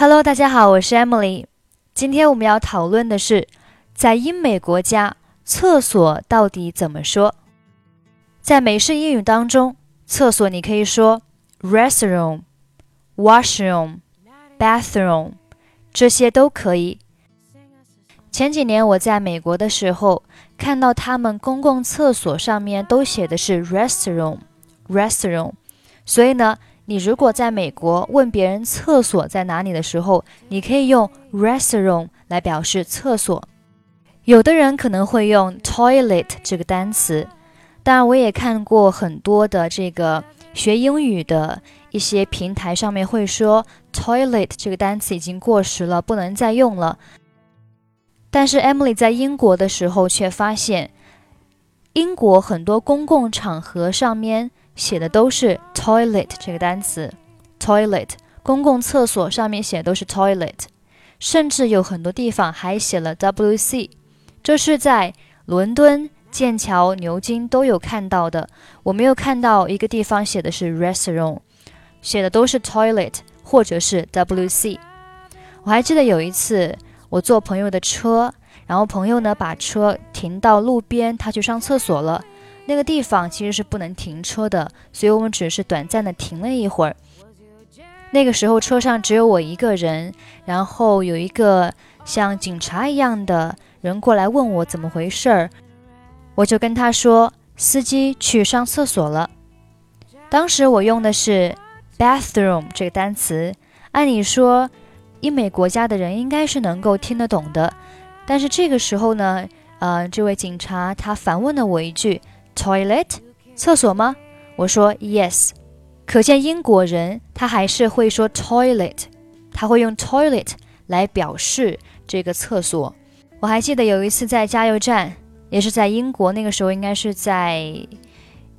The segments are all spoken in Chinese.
Hello，大家好，我是 Emily。今天我们要讨论的是，在英美国家，厕所到底怎么说？在美式英语当中，厕所你可以说 restroom、washroom、bathroom，这些都可以。前几年我在美国的时候，看到他们公共厕所上面都写的是 restroom，restroom，所以呢。你如果在美国问别人厕所在哪里的时候，你可以用 restroom 来表示厕所。有的人可能会用 toilet 这个单词，当然我也看过很多的这个学英语的一些平台上面会说 toilet 这个单词已经过时了，不能再用了。但是 Emily 在英国的时候却发现，英国很多公共场合上面。写的都是 toilet 这个单词，toilet 公共厕所上面写的都是 toilet，甚至有很多地方还写了 wc，这是在伦敦、剑桥、牛津都有看到的。我没有看到一个地方写的是 restroom，写的都是 toilet 或者是 wc。我还记得有一次我坐朋友的车，然后朋友呢把车停到路边，他去上厕所了。那个地方其实是不能停车的，所以我们只是短暂的停了一会儿。那个时候车上只有我一个人，然后有一个像警察一样的人过来问我怎么回事儿，我就跟他说司机去上厕所了。当时我用的是 bathroom 这个单词，按理说英美国家的人应该是能够听得懂的，但是这个时候呢，呃，这位警察他反问了我一句。Toilet，厕所吗？我说 Yes，可见英国人他还是会说 toilet，他会用 toilet 来表示这个厕所。我还记得有一次在加油站，也是在英国，那个时候应该是在，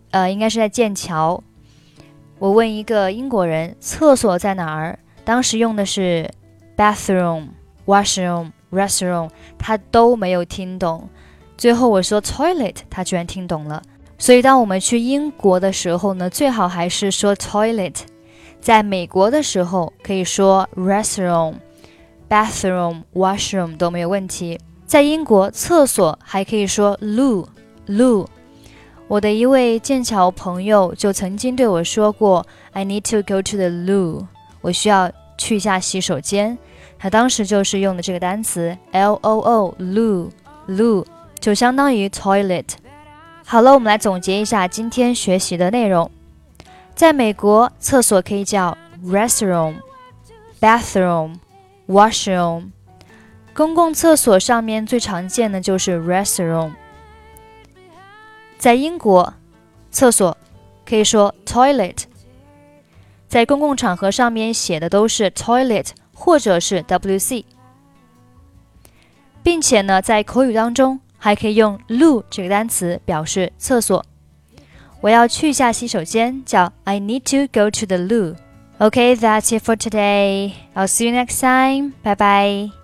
呃，应该是在剑桥。我问一个英国人厕所在哪儿，当时用的是 bathroom、washroom、restroom，他都没有听懂。最后我说 toilet，他居然听懂了。所以，当我们去英国的时候呢，最好还是说 toilet；在美国的时候，可以说 restroom、bathroom、washroom 都没有问题。在英国，厕所还可以说 loo、loo。我的一位剑桥朋友就曾经对我说过：“I need to go to the loo。”我需要去一下洗手间。他当时就是用的这个单词 l o o loo loo，就相当于 toilet。好了，我们来总结一下今天学习的内容。在美国，厕所可以叫 restroom、bathroom、washroom。公共厕所上面最常见的就是 restroom。在英国，厕所可以说 toilet。在公共场合上面写的都是 toilet 或者是 wc，并且呢，在口语当中。还可以用 loo 这个单词表示厕所。我要去一下洗手间，叫 I need to go to the loo。OK，that's it for today. I'll see you next time. Bye bye.